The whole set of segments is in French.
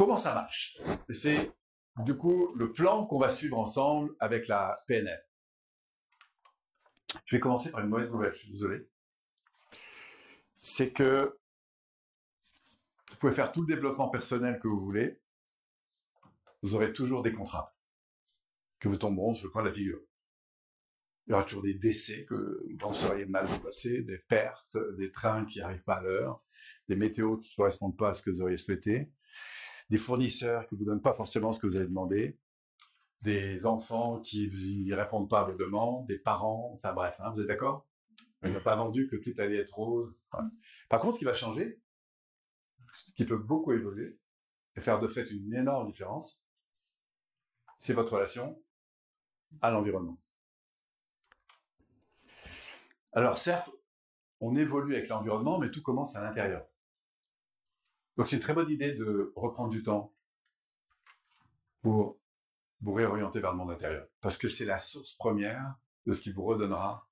comment ça marche? C'est du coup le plan qu'on va suivre ensemble avec la PNL. Je vais commencer par une mauvaise nouvelle, je suis désolé. C'est que vous pouvez faire tout le développement personnel que vous voulez, vous aurez toujours des contraintes que vous tomberont sur le coin de la figure. Il y aura toujours des décès que vous penseriez mal passer, des pertes, des trains qui n'arrivent pas à l'heure, des météos qui ne correspondent pas à ce que vous auriez souhaité, des fournisseurs qui ne vous donnent pas forcément ce que vous avez demandé, des enfants qui ne répondent pas à vos demandes, des parents, enfin bref, hein, vous êtes d'accord? Il n'a pas vendu que tout allait être rose. Par contre, ce qui va changer, qui peut beaucoup évoluer, et faire de fait une énorme différence, c'est votre relation à l'environnement. Alors certes, on évolue avec l'environnement, mais tout commence à l'intérieur. Donc c'est une très bonne idée de reprendre du temps pour vous réorienter vers le monde intérieur. Parce que c'est la source première de ce qui vous redonnera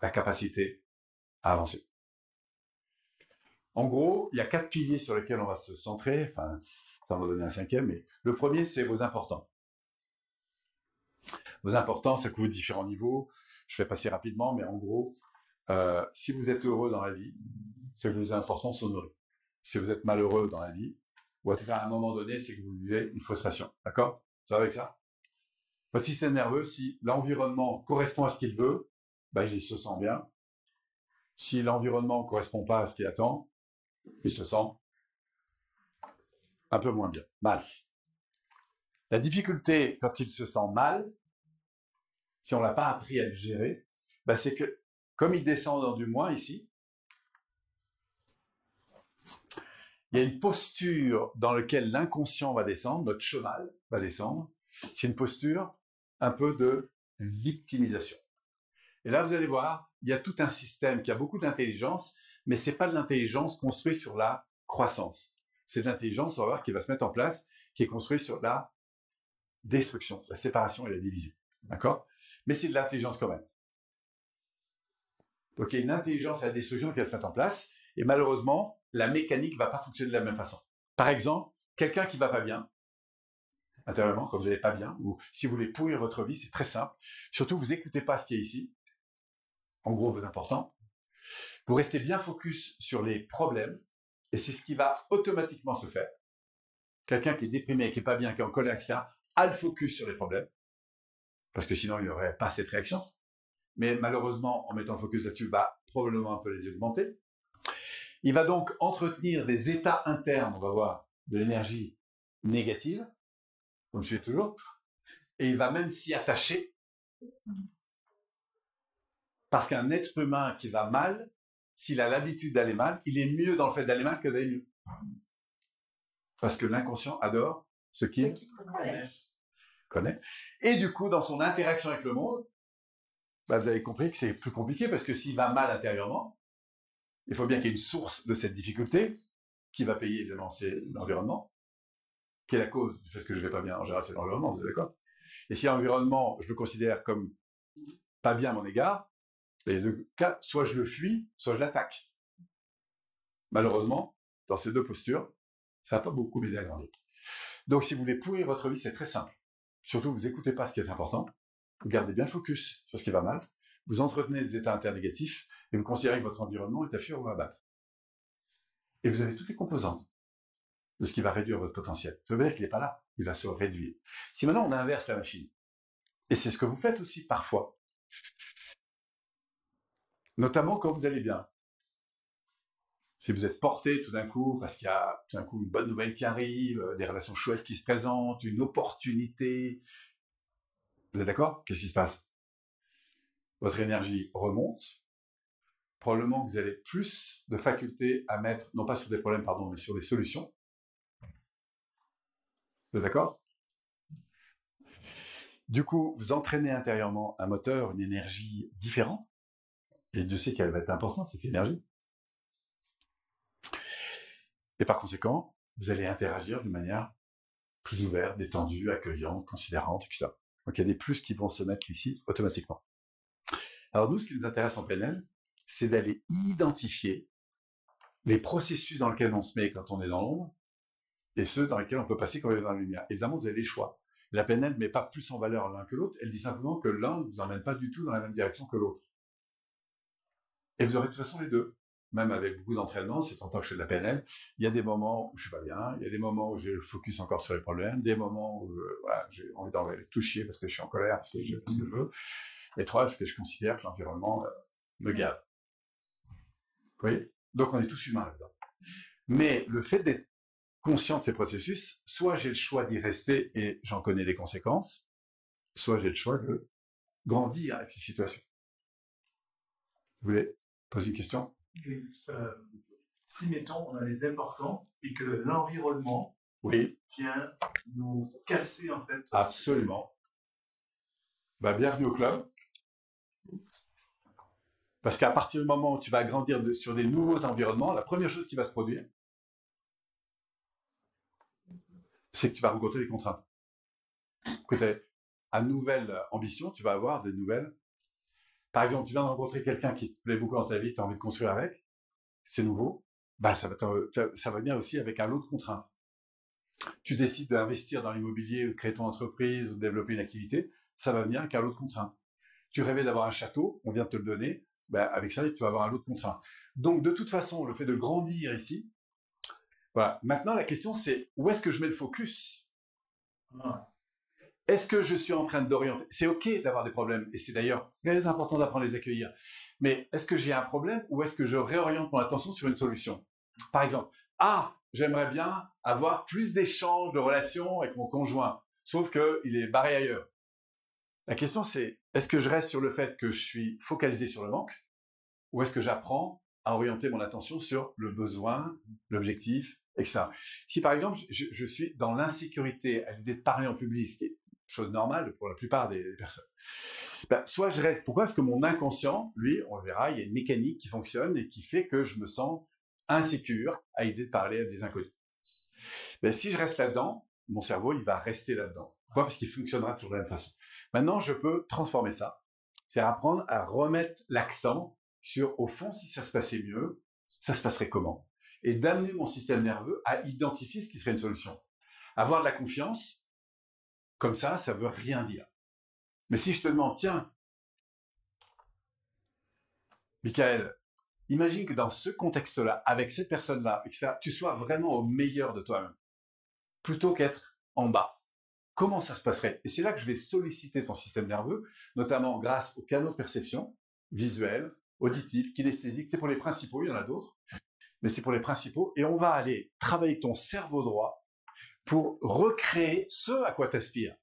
la capacité à avancer. En gros, il y a quatre piliers sur lesquels on va se centrer. Enfin, ça va donner un cinquième, mais le premier, c'est vos importants. Vos importants, ça couvre différents niveaux. Je vais passer rapidement, mais en gros, euh, si vous êtes heureux dans la vie, c'est que vos importants sont nourris. Si vous êtes malheureux dans la vie, ou à un moment donné, c'est que vous vivez une frustration. D'accord? Ça avec ça? Votre système nerveux, si l'environnement correspond à ce qu'il veut, ben, il se sent bien. Si l'environnement ne correspond pas à ce qu'il attend, il se sent un peu moins bien, mal. La difficulté quand il se sent mal, si on l'a pas appris à le gérer, bah, c'est que comme il descend dans du moins ici, il y a une posture dans laquelle l'inconscient va descendre, notre cheval va descendre. C'est une posture un peu de victimisation. Et là, vous allez voir, il y a tout un système qui a beaucoup d'intelligence, mais c'est pas de l'intelligence construite sur la croissance. C'est de l'intelligence, on va voir, qui va se mettre en place, qui est construite sur la destruction, la séparation et la division. D'accord? Mais c'est de l'intelligence quand même. Donc il y a une intelligence à la destruction qui va se mettre en place, et malheureusement, la mécanique va pas fonctionner de la même façon. Par exemple, quelqu'un qui va pas bien, intérieurement, quand vous n'allez pas bien, ou si vous voulez pourrir votre vie, c'est très simple. Surtout, vous écoutez pas ce qui est ici. En gros, vos importants. Vous restez bien focus sur les problèmes, et c'est ce qui va automatiquement se faire. Quelqu'un qui est déprimé, qui est pas bien, qui est en colère, etc., a le focus sur les problèmes, parce que sinon il n'aurait pas cette réaction. Mais malheureusement, en mettant le focus là-dessus, va probablement un peu les augmenter. Il va donc entretenir des états internes, on va voir, de l'énergie négative, comme je suis toujours, et il va même s'y attacher, parce qu'un être humain qui va mal, s'il a l'habitude d'aller mal, il est mieux dans le fait d'aller mal que d'aller mieux. Parce que l'inconscient adore ce qu'il connaît. Et du coup, dans son interaction avec le monde, bah, vous avez compris que c'est plus compliqué parce que s'il va mal intérieurement, il faut bien qu'il y ait une source de cette difficulté qui va payer évidemment c'est l'environnement, qui est la cause du fait que je vais pas bien en général, c'est l'environnement, vous êtes d'accord? Et si l'environnement, je le considère comme pas bien à mon égard, les deux cas, soit je le fuis, soit je l'attaque. Malheureusement, dans ces deux postures, ça va pas beaucoup m'aider à grandir. Donc, si vous voulez pourrir votre vie, c'est très simple. Surtout, vous écoutez pas ce qui est important. Vous gardez bien le focus sur ce qui va mal. Vous entretenez des états internes négatifs et vous considérez que votre environnement est à fuir ou à battre. Et vous avez toutes les composantes de ce qui va réduire votre potentiel. Veut dire qu'il n'est pas là. Il va se réduire. Si maintenant on inverse la machine, et c'est ce que vous faites aussi parfois, notamment quand vous allez bien, si vous êtes porté tout d'un coup, parce qu'il y a tout d'un coup une bonne nouvelle qui arrive, euh, des relations chouettes qui se présentent, une opportunité, vous êtes d'accord? Qu'est-ce qui se passe? Votre énergie remonte. Probablement que vous avez plus de faculté à mettre, non pas sur des problèmes, pardon, mais sur des solutions. Vous êtes d'accord? Du coup, vous entraînez intérieurement un moteur, une énergie différente. Et Dieu sait qu'elle va être importante, cette énergie. Et par conséquent, vous allez interagir d'une manière plus ouverte, détendue, accueillante, considérante, etc. Donc il y a des plus qui vont se mettre ici automatiquement. Alors nous, ce qui nous intéresse en PNL, c'est d'aller identifier les processus dans lesquels on se met quand on est dans l'ombre, et ceux dans lesquels on peut passer quand on est dans la lumière. Évidemment, vous avez les choix. La PNL ne met pas plus en valeur l'un que l'autre, elle dit simplement que l'un ne vous emmène pas du tout dans la même direction que l'autre. Et vous aurez de toute façon les deux. Même avec beaucoup d'entraînement, c'est en tant que je fais de la PNL, il y a des moments où je suis pas bien, il y a des moments où j'ai le focus encore sur les problèmes, des moments où euh, j'ai envie d'envoyer tout chier parce que je suis en colère, parce que je fais ce que je veux. Et trois, parce que je considère que l'environnement euh, me gave. Voyez Donc on est tous humains là-dedans. Mais le fait d'être conscient de ces processus, soit j'ai le choix d'y rester et j'en connais les conséquences, soit j'ai le choix de grandir avec ces situations. Vous voulez poser une question? Euh, Si, mettons, on a les importants et que l'environnement oui. vient nous casser, en fait. Absolument. Bah, bienvenue au club. Parce qu'à partir du moment où tu vas grandir sur des nouveaux environnements, la première chose qui va se produire, c'est que tu vas rencontrer des contraintes. Tu à nouvelle ambition, tu vas avoir des nouvelles. Par exemple, tu viens de rencontrer quelqu'un qui te plaît beaucoup dans ta vie, tu as envie de construire avec, c'est nouveau, bah ça va, ça bien aussi avec un lot de contraintes. Tu décides d'investir dans l'immobilier, de créer ton entreprise, de développer une activité, ça va venir avec un lot de contraintes. Tu rêvais d'avoir un château, on vient de te le donner, bah avec ça, tu vas avoir un lot de contraintes. Donc, de toute façon, le fait de grandir ici, voilà. Maintenant, la question, c'est où est-ce que je mets le focus? Est-ce que je suis en train d'orienter? C'est OK d'avoir des problèmes, et c'est d'ailleurs très important d'apprendre à les accueillir. Mais est-ce que j'ai un problème ou est-ce que je réoriente mon attention sur une solution? Par exemple, ah, j'aimerais bien avoir plus d'échanges, de relations avec mon conjoint, sauf qu'il est barré ailleurs. La question, c'est est-ce que je reste sur le fait que je suis focalisé sur le manque ou est-ce que j'apprends à orienter mon attention sur le besoin, l'objectif, etc. Si par exemple je, suis dans l'insécurité à l'idée de parler en public, ce qui est chose normale pour la plupart des, personnes, ben, soit je reste. Pourquoi? Parce que mon inconscient, lui, on le verra, il y a une mécanique qui fonctionne et qui fait que je me sens insécure à l'idée de parler à des inconnus. Ben, si je reste là-dedans, mon cerveau, il va rester là-dedans. Pourquoi? Parce qu'il fonctionnera toujours de la même façon. Maintenant, je peux transformer ça, c'est apprendre à remettre l'accent sur, au fond, si ça se passait mieux, ça se passerait comment et d'amener mon système nerveux à identifier ce qui serait une solution. Avoir de la confiance, comme ça, ça veut rien dire. Mais si je te demande, tiens, Michael, imagine que dans ce contexte-là, avec cette personne-là, tu sois vraiment au meilleur de toi-même, plutôt qu'être en bas. Comment ça se passerait Et c'est là que je vais solliciter ton système nerveux, notamment grâce aux canaux de perception, visuels, auditifs, kinesthésiques. C'est pour les principaux, il y en a d'autres mais c'est pour les principaux. Et on va aller travailler ton cerveau droit pour recréer ce à quoi tu aspires.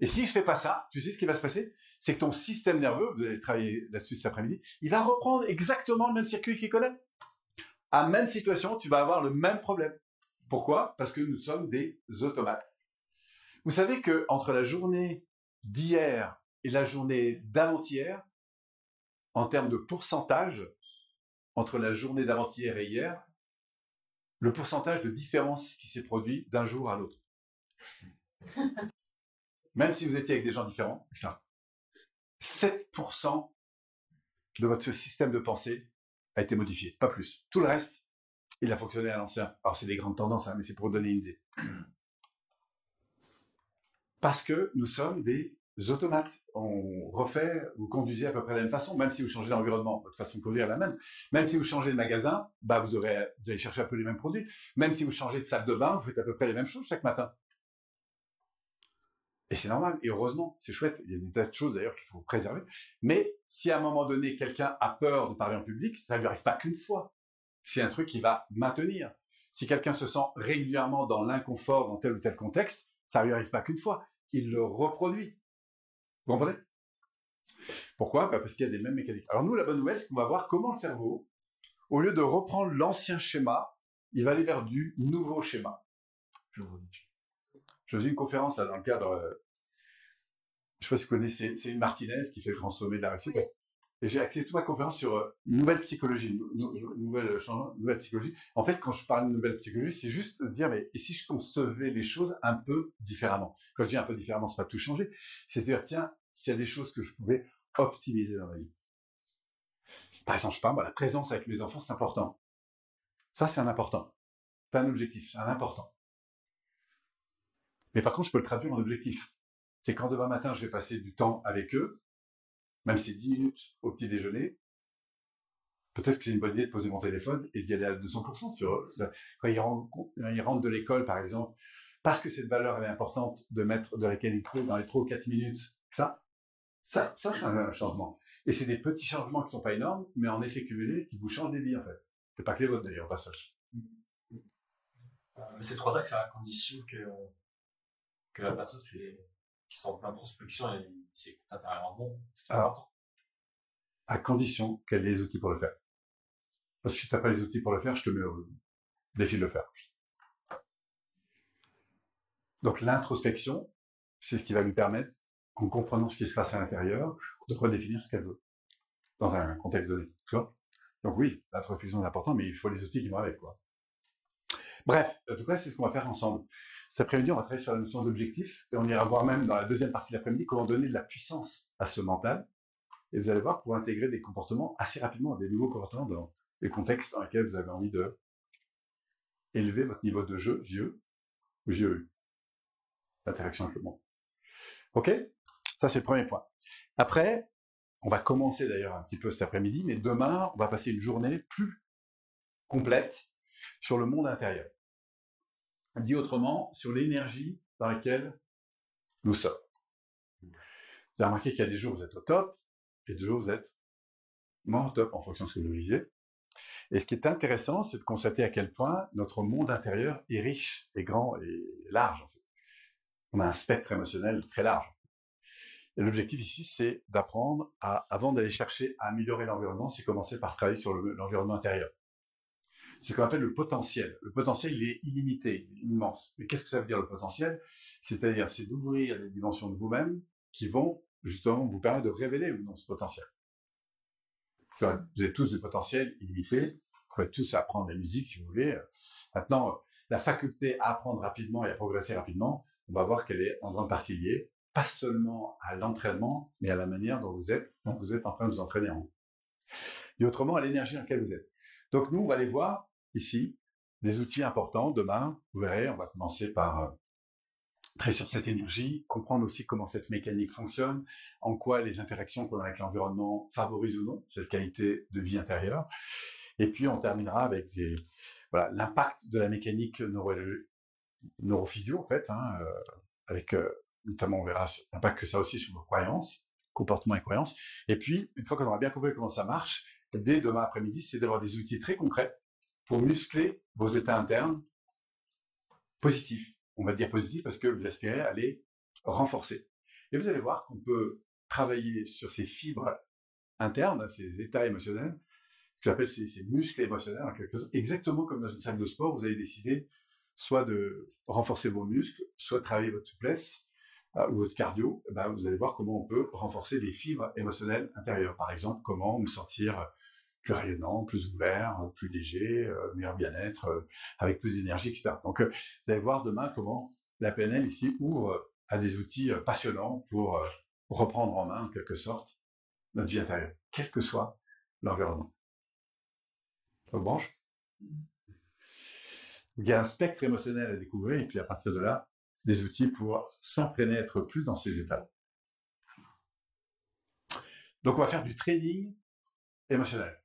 Et si je fais pas ça, tu sais ce qui va se passer? C'est que ton système nerveux, vous allez travailler là-dessus cet après-midi, il va reprendre exactement le même circuit qu'il connaît. À même situation, tu vas avoir le même problème. Pourquoi? Parce que nous sommes des automates. Vous savez que entre la journée d'hier et la journée d'avant-hier, en termes de pourcentage, entre la journée d'avant-hier et hier, le pourcentage de différence qui s'est produit d'un jour à l'autre. Même si vous étiez avec des gens différents, 7% de votre système de pensée a été modifié, pas plus. Tout le reste, il a fonctionné à l'ancien. Alors c'est des grandes tendances, hein, mais c'est pour vous donner une idée. Parce que nous sommes des automates. On refait, vous conduisez à peu près de la même façon, même si vous changez d'environnement, votre façon de conduire est la même. Même si vous changez de magasin, bah vous, aurez, vous allez chercher un peu les mêmes produits. Même si vous changez de salle de bain, vous faites à peu près les mêmes choses chaque matin. Et c'est normal, et heureusement, c'est chouette. Il y a des tas de choses d'ailleurs qu'il faut préserver. Mais si à un moment donné, quelqu'un a peur de parler en public, ça ne lui arrive pas qu'une fois. C'est un truc qui va maintenir. Si quelqu'un se sent régulièrement dans l'inconfort dans tel ou tel contexte, ça lui arrive pas qu'une fois. Il le reproduit. Vous comprenez? Pourquoi? Bah, Parce qu'il y a des mêmes mécaniques. Alors nous, la bonne nouvelle, c'est qu'on va voir comment le cerveau, au lieu de reprendre l'ancien schéma, il va aller vers du nouveau schéma. Je, faisais une conférence là dans le cadre, euh, je sais pas si vous connaissez, c'est une Martinez qui fait le grand sommet de la réussite. Et j'ai axé toute ma conférence sur euh, nouvelle psychologie, nouvelle, euh, nouvelle psychologie. En fait, quand je parle de nouvelle psychologie, c'est juste dire, mais et si je concevais les choses un peu différemment? Quand je dis un peu différemment, c'est pas tout changer. C'est dire, tiens, s'il y a des choses que je pouvais optimiser dans ma vie. Par exemple, je parle, la présence avec mes enfants, c'est important. Ça, c'est un important. Pas un objectif, c'est un important. Mais par contre, je peux le traduire en objectif. C'est quand demain matin, je vais passer du temps avec eux, même si c'est 10 minutes au petit déjeuner, peut-être que c'est une bonne idée de poser mon téléphone et d'y aller à 200% sur eux. Quand ils rentrent, de l'école, par exemple, parce que cette valeur est importante de mettre de la qualité dans les 3 ou 4 minutes, ça, ça, ça, c'est un changement. Et c'est des petits changements qui sont pas énormes, mais en effet cumulés, qui vous changent des vies, en fait. C'est pas que les vôtres, d'ailleurs, pas passage. Euh, c'est trois que c'est à condition que, que la personne qui sont en plein prospection et c'est intérieurement bon. Important. À condition qu'elle ait les outils pour le faire. Parce que si tu n'as pas les outils pour le faire, je te mets au défi de le faire. Donc l'introspection, c'est ce qui va lui permettre, en comprenant ce qui se passe à l'intérieur, de redéfinir ce qu'elle veut dans un contexte donné. Tu vois Donc oui, l'introspection est important, mais il faut les outils qui vont avec. Quoi. Bref, en tout cas, c'est ce qu'on va faire ensemble. Cet après-midi, on va travailler sur la notion d'objectif, et on ira voir même dans la deuxième partie de l'après-midi comment donner de la puissance à ce mental. Et vous allez voir pour intégrer des comportements assez rapidement, des nouveaux comportements dans les contextes dans lesquels vous avez envie de élever votre niveau de jeu, JE, ou JE, l'interaction avec le monde. Ok? Ça, c'est le premier point. Après, on va commencer d'ailleurs un petit peu cet après-midi, mais demain, on va passer une journée plus complète sur le monde intérieur. Dit autrement, sur l'énergie dans laquelle nous sommes. Vous avez remarqué qu'il y a des jours où vous êtes au top, et des jours où vous êtes moins au top en fonction de ce que vous vivez. Et ce qui est intéressant, c'est de constater à quel point notre monde intérieur est riche et grand et large. On a un spectre émotionnel très large. Et l'objectif ici, c'est d'apprendre à, avant d'aller chercher à améliorer l'environnement, c'est commencer par travailler sur l'environnement intérieur c'est ce qu'on appelle le potentiel. Le potentiel, il est illimité, immense. Mais qu'est-ce que ça veut dire le potentiel? C'est-à-dire, c'est d'ouvrir les dimensions de vous-même qui vont justement vous permettre de révéler ou non ce potentiel. Vous avez tous des potentiels illimités. Vous pouvez tous apprendre la musique si vous voulez. Maintenant, la faculté à apprendre rapidement et à progresser rapidement, on va voir qu'elle est en grande partie liée, pas seulement à l'entraînement, mais à la manière dont vous êtes, dont vous êtes en train de vous entraîner en Et autrement, à l'énergie dans laquelle vous êtes. Donc nous, on va aller voir ici des outils importants. Demain, vous verrez, on va commencer par euh, travailler sur cette énergie, comprendre aussi comment cette mécanique fonctionne, en quoi les interactions qu'on a avec l'environnement favorisent ou non cette qualité de vie intérieure. Et puis on terminera avec l'impact de la mécanique neuro, neurophysio en fait, hein, euh, avec euh, notamment on verra l'impact que ça aussi sur vos croyances, comportements et croyances. Et puis une fois qu'on aura bien compris comment ça marche, dès demain après-midi, c'est d'avoir des outils très concrets pour muscler vos états internes positifs. On va dire positifs parce que vous aspirez à les renforcer. Et vous allez voir qu'on peut travailler sur ces fibres internes, ces états émotionnels, que j'appelle ces, muscles émotionnels exactement comme dans une salle de sport, vous avez décidé soit de renforcer vos muscles, soit de travailler votre souplesse euh, ou votre cardio, eh ben, vous allez voir comment on peut renforcer les fibres émotionnelles intérieures. Par exemple, comment me sentir plus rayonnant, plus ouvert, plus léger, euh, meilleur bien-être, euh, avec plus d'énergie, etc. Donc, euh, vous allez voir demain comment la PNL ici ouvre à des outils passionnants pour reprendre en main, en quelque sorte, notre vie intérieure, quel que soit l'environnement. Branche Il y a un spectre émotionnel à découvrir, et puis à partir de là, des outils pour s'entraîner à être plus dans ces états. Donc, on va faire du training émotionnel.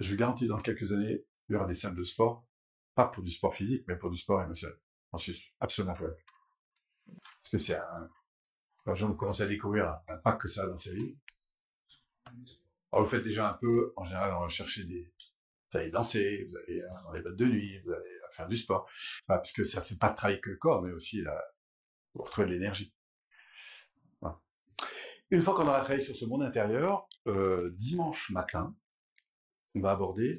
Je vous garantis, dans quelques années, il y aura des salles de sport, pas pour du sport physique, mais pour du sport émotionnel. J'en absolument vrai. Parce que c'est un, quand gens commencent à découvrir l'impact que ça dans sa vie. Alors, vous faites déjà un peu, en général, on va chercher des, vous allez danser, vous allez euh, dans les boîtes de nuit, vous allez faire du sport. parce que ça fait pas travailler que le corps, mais aussi la, vous retrouvez de l'énergie. Une fois qu'on aura travaillé sur ce monde intérieur, euh, dimanche matin, on va aborder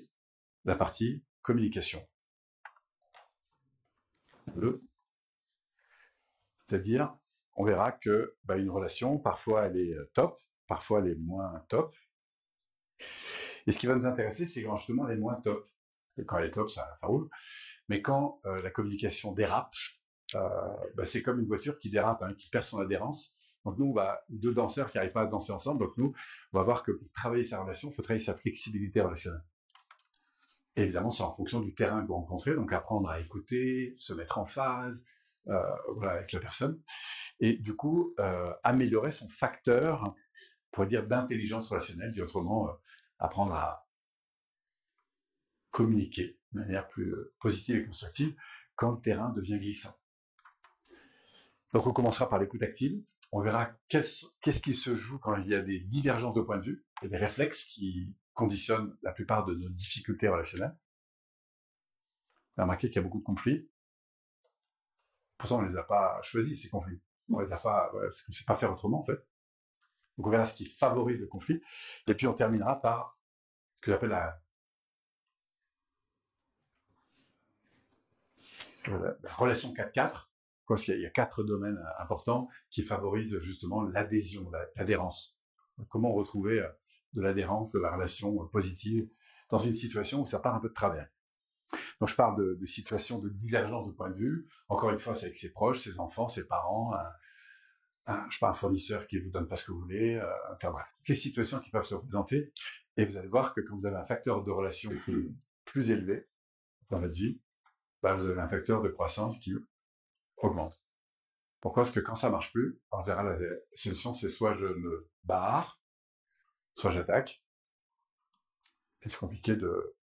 la partie communication. C'est-à-dire, on verra que bah, une relation, parfois elle est euh, top, parfois elle est moins top. Et ce qui va nous intéresser, c'est quand justement elle est moins top. quand elle est top, ça, roule. Mais quand euh, la communication dérape, euh, bah, c'est comme une voiture qui dérape, hein, qui perd son adhérence. Donc nous, va deux danseurs qui n'arrivent pas à danser ensemble, donc nous, on va voir que pour travailler sa relation, il faut travailler sa flexibilité relationnelle. Évidemment, c'est en fonction du terrain que vous rencontrez, donc apprendre à écouter, se mettre en phase euh, avec la personne, et du coup, euh, améliorer son facteur, on pourrait dire, d'intelligence relationnelle, dit autrement, euh, apprendre à communiquer de manière plus positive et constructive quand le terrain devient glissant. Donc on commencera par l'écoute active, on verra qu'est-ce qui se joue quand il y a des divergences de point de vue et des réflexes qui conditionnent la plupart de nos difficultés relationnelles. On a remarqué qu'il y a beaucoup de conflits. Pourtant, on ne les a pas choisis, ces conflits. On les a pas, parce qu'on sait pas faire autrement, en fait. Donc, on verra ce qui favorise le conflit. Et puis, on terminera par ce que j'appelle la relation 4-4 il y a quatre domaines euh, importants qui favorisent justement l'adhésion, l'adhérence. Comment retrouver euh, de l'adhérence, de la relation euh, positive dans une situation où ça part un peu de travers? Donc je parle de, situations de divergence de point de vue. Encore une fois, c'est avec ses proches, ses enfants, ses parents, un, je pas, un fournisseur qui vous donne pas ce que vous voulez, enfin bref, toutes les situations qui peuvent se représenter. Et vous allez voir que quand vous avez un facteur de relation qui est plus élevé dans votre vie, bah, vous avez un facteur de croissance qui augmente. Pourquoi? Parce que quand ça marche plus, en général, la solution, c'est soit je me barre, soit j'attaque. c'est compliqué de...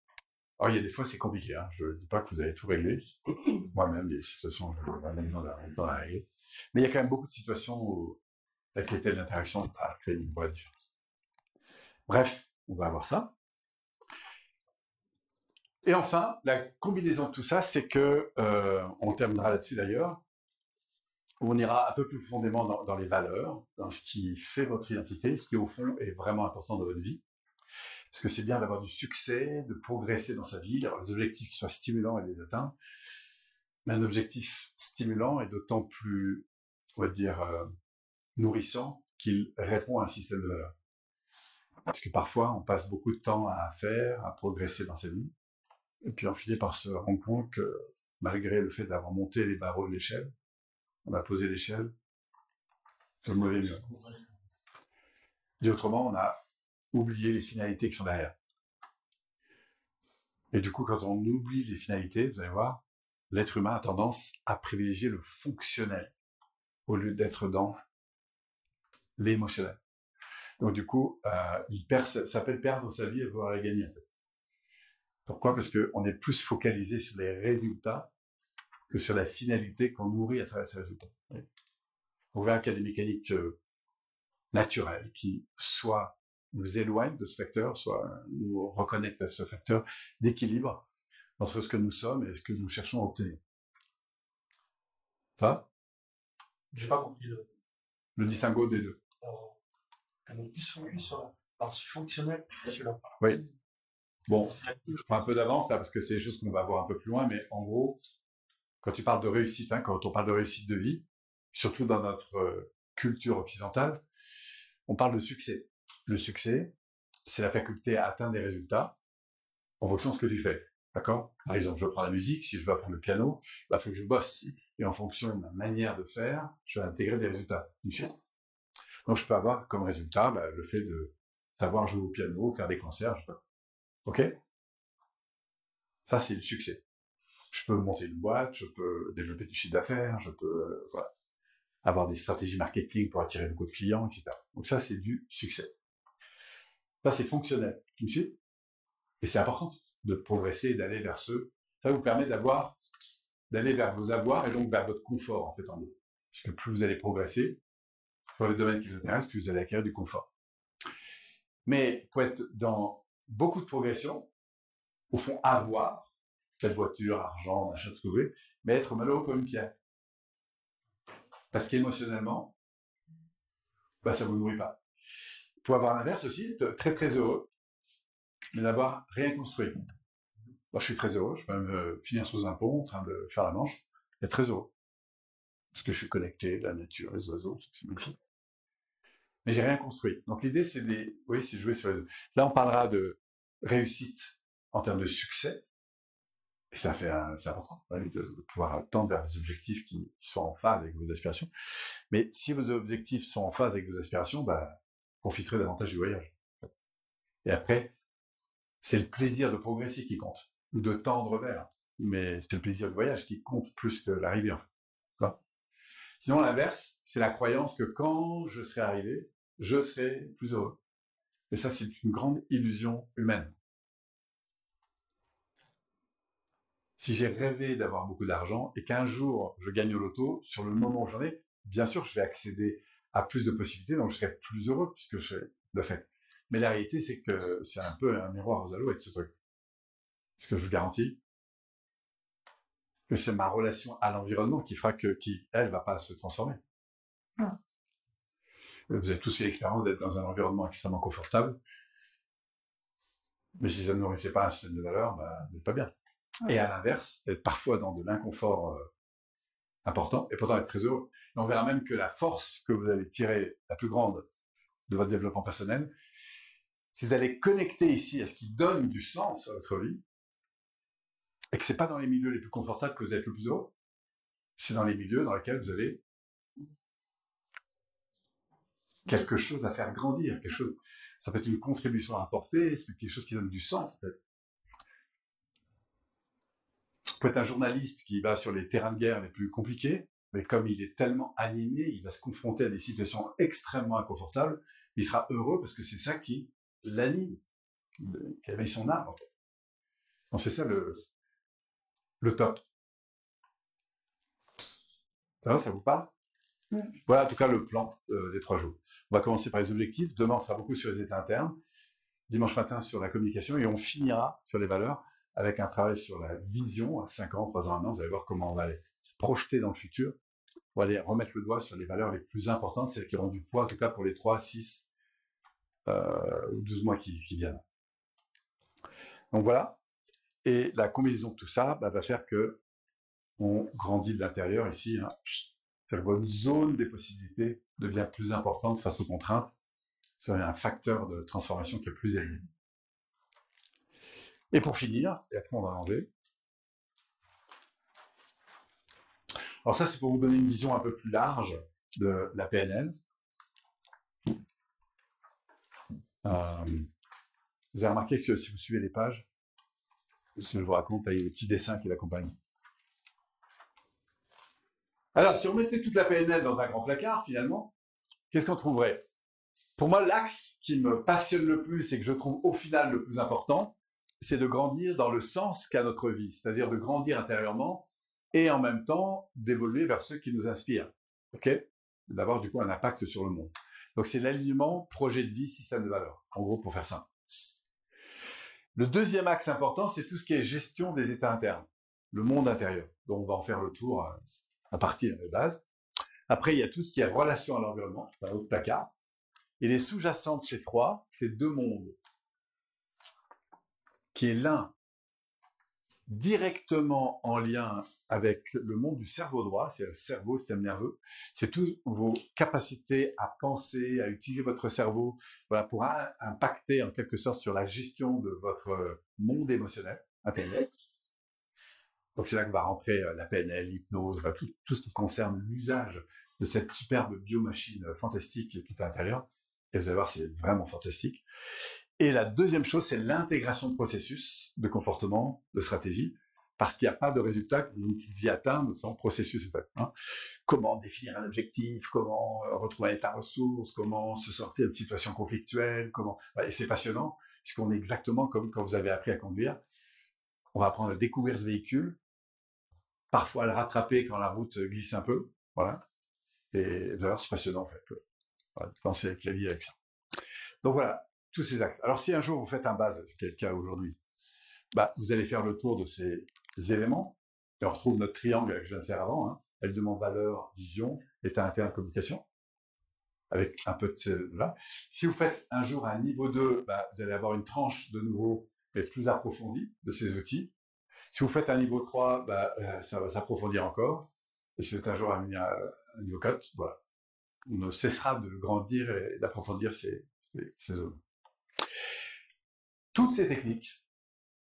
Alors, il y a des fois, c'est compliqué. Hein. Je ne dis pas que vous avez tout réglé. Moi-même, il y a situations je vais à régler. Mais il y a quand même beaucoup de situations où, avec lesquelles l'interaction a créé une vraie différence. Bref, on va avoir ça. Et enfin, la combinaison de tout ça, c'est que, euh, on terminera là-dessus d'ailleurs, on ira un peu plus profondément dans, les valeurs, dans ce qui fait votre identité, ce qui au fond est vraiment important dans votre vie. Parce que c'est bien d'avoir du succès, de progresser dans sa vie, d'avoir des objectifs qui soient stimulants et les atteindre. Mais un objectif stimulant est d'autant plus, on va dire, euh, nourrissant qu'il répond à un système de valeurs. Parce que parfois, on passe beaucoup de temps à faire, à progresser dans sa vie, et puis on finit par se rendre compte que malgré le fait d'avoir monté les barreaux de l'échelle, on a posé l'échelle sur le mauvais mur. Dit autrement, on a oublié les finalités qui sont derrière. Et du coup, quand on oublie les finalités, vous allez voir, l'être humain a tendance à privilégier le fonctionnel au lieu d'être dans l'émotionnel. Donc du coup, euh, il perd, ça s'appelle perdre sa vie et pouvoir la gagner. Pourquoi? Parce qu'on est plus focalisé sur les résultats que sur la finalité qu'on nourrit à travers ces résultats. On verra qu'il y a des mécaniques euh, naturelles qui soit nous éloignent de ce facteur, soit nous reconnectent à ce facteur d'équilibre entre ce que nous sommes et ce que nous cherchons à obtenir. Ça J'ai pas compris le... le distinguo des deux. on est plus focus sur la partie fonctionnelle Oui. Bon, je prends un peu d'avance là parce que c'est choses qu'on va voir un peu plus loin, mais en gros, quand tu parles de réussite, hein, quand on parle de réussite de vie, surtout dans notre euh, culture occidentale, on parle de succès. Le succès, c'est la faculté à atteindre des résultats en fonction de ce que tu fais. D'accord? Par exemple, je prends la musique, si je veux apprendre le piano, il bah, faut que je bosse. Et en fonction de ma manière de faire, je vais intégrer des résultats. Donc, je peux avoir comme résultat bah, le fait de savoir jouer au piano, faire des concerts, Ok? Ça, c'est le succès je peux monter une boîte, je peux développer du chiffre d'affaires, je peux euh, avoir des stratégies marketing pour attirer beaucoup de clients, etc. Donc ça, c'est du succès. Ça, c'est fonctionnel. Tu me suis Et c'est important de progresser et d'aller vers ce. Ça vous permet d'avoir, d'aller vers vos avoirs et donc vers votre confort, en fait, en gros. Parce que plus vous allez progresser sur les domaines qui vous intéressent, plus vous allez acquérir du confort. Mais pour être dans beaucoup de progression, au fond, avoir, cette voiture, argent, machin, tout ce que vous voulez, mais être malheureux comme une pierre. Parce qu'émotionnellement, bah, ça vous nourrit pas. Pour avoir l'inverse aussi, être très très heureux, mais n'avoir rien construit. Moi, je suis très heureux, je peux même euh, finir sous un pont en train de faire la manche, et très heureux. Parce que je suis connecté, la nature, les oiseaux, c'est magnifique. Mais j'ai rien construit. Donc l'idée, c'est de, jouer sur les deux. Là, on parlera de réussite en termes de succès, ça fait, c'est important de, pouvoir tendre vers des objectifs qui, sont en phase avec vos aspirations. Mais si vos objectifs sont en phase avec vos aspirations, bah, profiterez davantage du voyage. Et après, c'est le plaisir de progresser qui compte. ou de tendre vers. Mais c'est le plaisir du voyage qui compte plus que l'arrivée. Sinon, l'inverse, c'est la croyance que quand je serai arrivé, je serai plus heureux. Et ça, c'est une grande illusion humaine. Si j'ai rêvé d'avoir beaucoup d'argent et qu'un jour je gagne au loto, sur le moment où j'en ai, bien sûr, je vais accéder à plus de possibilités, donc je serai plus heureux puisque je le fait. Mais la réalité, c'est que c'est un peu un miroir aux alouettes, ce truc. Parce que je vous garantis que c'est ma relation à l'environnement qui fera que, qui, elle, va pas se transformer. Ah. Vous avez tous fait l'expérience d'être dans un environnement extrêmement confortable. Mais si ça ne nourrissait pas un système de valeur, bah, vous n'êtes pas bien. Et à l'inverse, être parfois dans de l'inconfort euh, important, et pourtant être très heureux. Et on verra même que la force que vous allez tirer, la plus grande de votre développement personnel, c'est d'aller connecter ici à ce qui donne du sens à votre vie, et que c'est pas dans les milieux les plus confortables que vous êtes le plus heureux, c'est dans les milieux dans lesquels vous avez quelque chose à faire grandir, quelque chose. Ça peut être une contribution à apporter, c'est quelque chose qui donne du sens. Peut-être. Peut être un journaliste qui va sur les terrains de guerre les plus compliqués, mais comme il est tellement animé, il va se confronter à des situations extrêmement inconfortables, il sera heureux parce que c'est ça qui l'anime, qui éveille son âme. En c'est ça le, le top. Ça, ça vous parle? Voilà en tout cas le plan euh, des trois jours. On va commencer par les objectifs. Demain, on sera beaucoup sur les états internes. Dimanche matin, sur la communication. Et on finira sur les valeurs avec un travail sur la vision à 5 ans, 3 ans, 1 an. Vous allez voir comment on va aller se projeter dans le futur pour aller remettre le doigt sur les valeurs les plus importantes, celles qui auront du poids, en tout cas pour les 3, 6 euh, ou 12 mois qui, viennent. Donc voilà. Et la combinaison de tout ça bah, va faire que on grandit de l'intérieur ici. Hein. Votre zone des possibilités devient plus importante face aux contraintes. C'est un facteur de transformation qui est plus élevé. Et pour finir, et après on va l'enlever. Alors ça, c'est pour vous donner une vision un peu plus large de la PNL. Euh, vous avez remarqué que si vous suivez les pages, je vous raconte, il y a des petits dessins qui l'accompagnent. Alors, si on mettait toute la PNL dans un grand placard, finalement, qu'est-ce qu'on trouverait? Pour moi, l'axe qui me passionne le plus et que je trouve au final le plus important, c'est de grandir dans le sens qu'a notre vie, c'est-à-dire de grandir intérieurement et en même temps d'évoluer vers ceux qui nous inspirent. D'avoir du coup un impact sur le monde. Donc c'est l'alignement projet de vie, système de valeur. En gros, pour faire ça. Le deuxième axe important, c'est tout ce qui est gestion des états internes, le monde intérieur. Donc on va en faire le tour euh, à partir des bases. Après, il y a tout ce qui est relation à l'environnement, un autre placard. Et les sous-jacentes chez trois, c'est deux mondes. Qui est l'un directement en lien avec le monde du cerveau droit, c'est le cerveau, système nerveux. C'est toutes vos capacités à penser, à utiliser votre cerveau, voilà, pour impacter en quelque sorte sur la gestion de votre monde émotionnel, intérieur. Donc c'est là que va rentrer euh, la PNL, l'hypnose, tout, tout, ce qui concerne l'usage de cette superbe biomachine fantastique qui est à l'intérieur. Et vous allez voir, c'est vraiment fantastique. Et la deuxième chose, c'est l'intégration de processus, de comportement, de stratégie, parce qu'il n'y a pas de résultat que vous puissiez atteindre sans processus. Hein. Comment définir un objectif, comment euh, retrouver un état ressource, comment se sortir de situations conflictuelles, comment. Et c'est passionnant, puisqu'on est exactement comme quand vous avez appris à conduire. On va apprendre à découvrir ce véhicule, parfois le rattraper quand la route glisse un peu, voilà. Et d'ailleurs, c'est passionnant, en fait. Voilà, penser avec la vie avec ça. Donc voilà, tous ces axes. Alors si un jour vous faites un base, ce qui est le cas aujourd'hui, bah, vous allez faire le tour de ces éléments, et on retrouve notre triangle que je viens avant, hein. elle demande valeur, vision, état interne, communication, avec un peu de là. Si vous faites un jour un niveau 2, bah, vous allez avoir une tranche de nouveau, mais plus approfondie de ces outils, si vous faites un niveau 3, bah, euh, ça va s'approfondir encore. Et si c'est un jour un, un, niveau 4, voilà. On ne cessera de grandir et d'approfondir ces, zones. Toutes ces techniques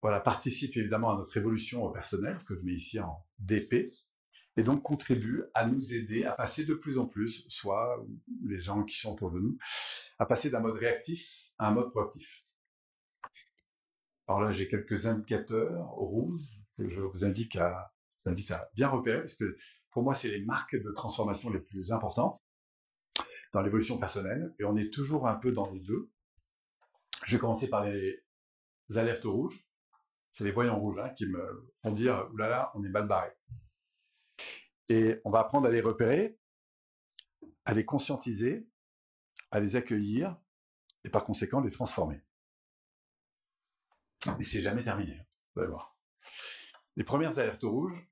voilà, participent évidemment à notre évolution personnelle, que je mets ici en DP, et donc contribuent à nous aider à passer de plus en plus, soit les gens qui sont autour de nous, à passer d'un mode réactif à un mode proactif. Alors là, j'ai quelques indicateurs rouges que je vous indique vous invite à bien repérer, parce que pour moi, c'est les marques de transformation les plus importantes dans l'évolution personnelle, et on est toujours un peu dans les deux. Je vais commencer par les alertes rouges. C'est les voyants rouges hein, qui me font dire, oulala, on est mal barré. Et on va apprendre à les repérer, à les conscientiser, à les accueillir, et par conséquent les transformer. Mais c'est jamais terminé, hein, vous allez voir. Les premières alertes rouges,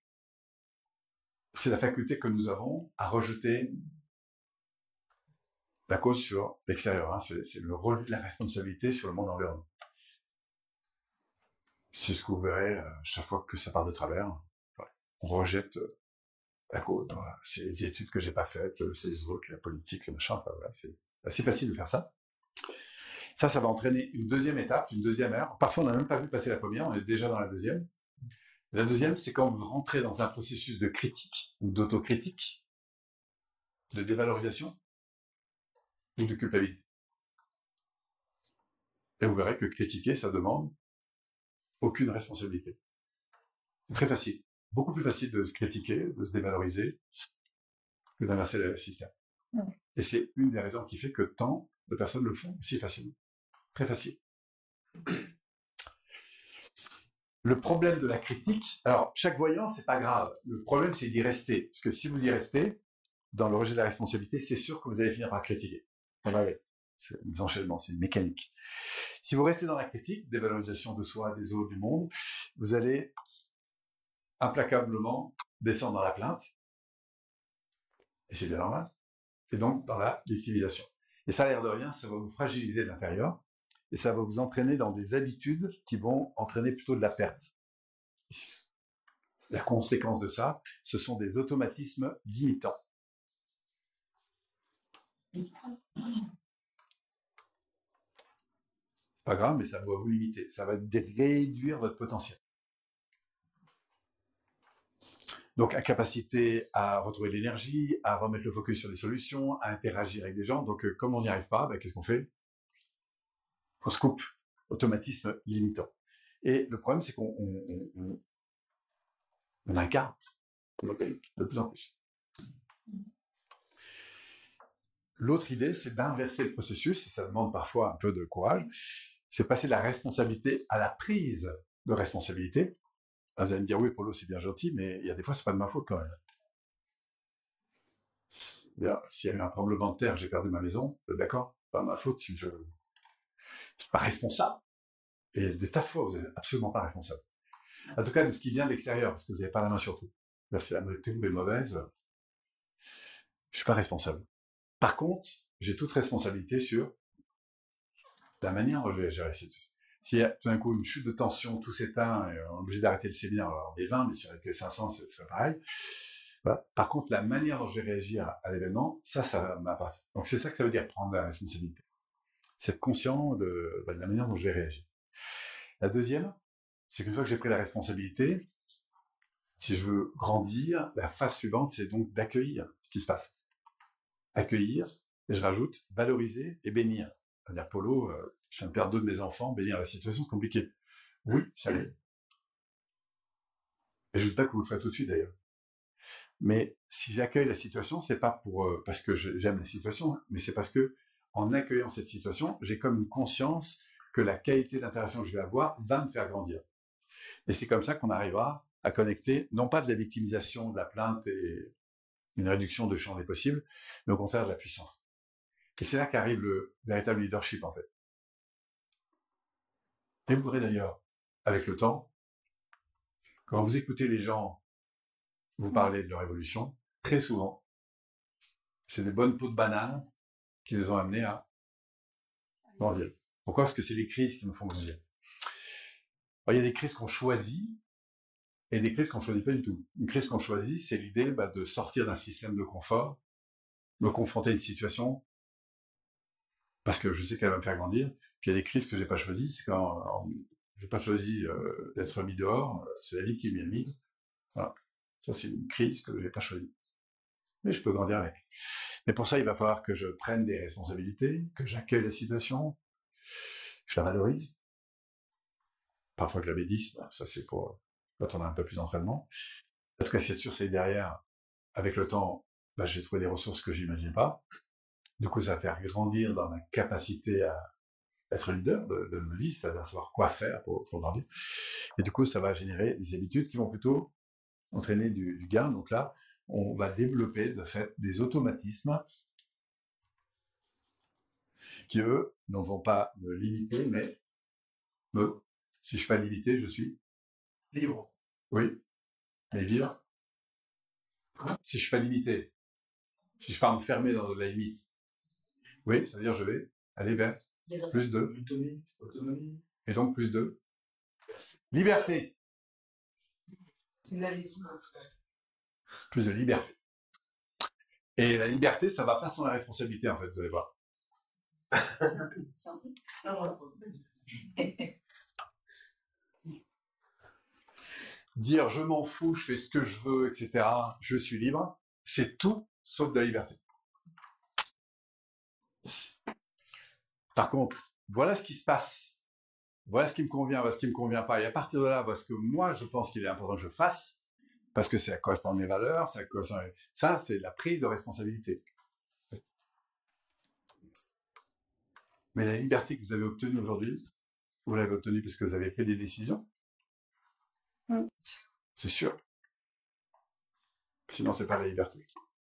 c'est la faculté que nous avons à rejeter la cause sur l'extérieur. Hein. C'est le rôle de la responsabilité sur le monde environnement. C'est ce que vous verrez euh, chaque fois que ça part de travers. On rejette euh, la cause. C'est les études que j'ai pas faites, euh, c'est les autres, la politique, le machin. c'est assez facile de faire ça. Ça, ça va entraîner une deuxième étape, une deuxième ère. Parfois, on n'a même pas vu passer la première, on est déjà dans la deuxième. La deuxième, c'est quand vous rentrez dans un processus de critique ou d'autocritique, de dévalorisation ou de culpabilité. Et vous verrez que critiquer, ça demande aucune responsabilité. C'est très facile. Beaucoup plus facile de se critiquer, de se dévaloriser, que d'inverser le système. Et c'est une des raisons qui fait que tant de personnes le font aussi facilement. Très facile. Le problème de la critique, alors chaque voyant, c'est pas grave. Le problème, c'est d'y rester. Parce que si vous y restez, dans le rejet de la responsabilité, c'est sûr que vous allez finir par critiquer. C'est un enchaînement, c'est une mécanique. Si vous restez dans la critique, dévalorisation de soi, des autres, du monde, vous allez implacablement descendre dans la plainte. Et c'est bien. Et donc dans la victimisation. Et ça, a l'air de rien, ça va vous fragiliser de l'intérieur et ça va vous entraîner dans des habitudes qui vont entraîner plutôt de la perte. La conséquence de ça, ce sont des automatismes limitants. Pas grave, mais ça va vous limiter. Ça va réduire votre potentiel. Donc, incapacité à retrouver l'énergie, à remettre le focus sur des solutions, à interagir avec des gens. Donc, euh, comme on n'y arrive pas, ben, qu'est-ce qu'on fait? On se coupe, automatisme limitant. Et le problème, c'est qu'on on, on, incarne de plus en plus. L'autre idée, c'est d'inverser le processus, et ça demande parfois un peu de courage, c'est passer de la responsabilité à la prise de responsabilité. vous allez me dire, oui, Polo, c'est bien gentil, mais il y a des fois, c'est pas de ma faute quand même. s'il y a eu un tremblement de terre, j'ai perdu ma maison, d'accord, pas ma faute si je suis pas responsable. Et des tas de fois, vous n'êtes absolument pas responsable. En tout cas, de ce qui vient de l'extérieur, parce que vous n'avez pas la main sur tout. si la est mauvaise, je suis pas responsable. Par contre, j'ai toute responsabilité sur la manière je vais gérer a tout d'un coup une chute de tension, tout s'éteint, on est obligé d'arrêter le séminaire, alors des 20, mais si on était 500, c'est pareil. Par contre, la manière dont je vais réagir à, l'événement, ça, ça m'a pas. Donc c'est ça que ça veut dire prendre la responsabilité c'est être conscient de, bah, de, la manière dont je vais réagir. La deuxième, c'est qu'une fois que j'ai pris la responsabilité, si je veux grandir, la phase suivante, c'est donc d'accueillir ce qui se passe. Accueillir, et je rajoute valoriser et bénir. C'est-à-dire, euh, je viens de perdre deux de mes enfants, bénir la situation compliquée. Oui, ça l'est. Et je ne veux pas que vous le faites tout de suite d'ailleurs. Mais si j'accueille la situation, c'est pas pour euh, parce que j'aime la situation, mais c'est parce que en accueillant cette situation, j'ai comme une conscience que la qualité d'interaction que je vais avoir va me faire grandir. Et c'est comme ça qu'on arrivera à connecter, non pas de la victimisation, de la plainte et une réduction de champ des possibles, mais au contraire de la puissance. Et c'est là qu'arrive le véritable leadership, en fait. Et vous verrez d'ailleurs, avec le temps, quand vous écoutez les gens vous parler de leur évolution, très souvent, c'est des bonnes peaux de banane qui nous ont amenés à grandir. Pourquoi? Parce que c'est les crises qui nous font grandir. il y a des crises qu'on choisit et des crises qu'on choisit pas du tout. Une crise qu'on choisit, c'est l'idée bah, de sortir d'un système de confort, me confronter à une situation parce que je sais qu'elle va me faire grandir. Puis il y a des crises que j'ai pas choisies, c'est quand j'ai pas choisi euh, d'être mis dehors, c'est la vie qui m'y a mis. Voilà. Ça, c'est une crise que j'ai pas choisie. Mais je peux grandir avec. Mais pour ça, il va falloir que je prenne des responsabilités, que j'accueille la situation, je la valorise, parfois que la bédisme, ça c'est pour quand on a un peu plus d'entraînement. En tout cas, cette sûr, c'est derrière, avec le temps, bah, j'ai trouvé des ressources que j'imaginais pas. Du coup, ça va faire grandir dans ma capacité à être leader de, de ma vie, c'est-à-dire savoir quoi faire pour, pour grandir. Et du coup, ça va générer des habitudes qui vont plutôt entraîner du, du gain. Donc là, on va développer de fait des automatismes qui, eux, ne vont pas me limiter, mais me, si je suis pas limité, je suis Libre. oui. Mais vivre Si je suis pas limité, si je suis pas enfermé dans la limite, oui, c'est-à-dire je vais aller vers plus de, Autonomie. Autonomie. et donc plus de liberté, Tu l'avais dit l'autre fois. plus de liberté. Et la liberté, ça va pas sans la responsabilité, en fait, vous allez voir. Dire je m'en fous, je fais ce que je veux, etc., je suis libre, c'est tout sauf de la liberté. Par contre, voilà ce qui se passe. Voilà ce qui me convient, voilà ce qui me convient pas. Et à partir de là, voilà ce que moi je pense qu'il est important que je fasse, parce que ça correspond à mes valeurs, ça correspond à- Ça, c'est la prise de responsabilité. Mais la liberté que vous avez obtenue aujourd'hui, vous l'avez obtenue parce que vous avez pris des décisions. Mm. C'est sûr. Sinon, c'est pas la liberté.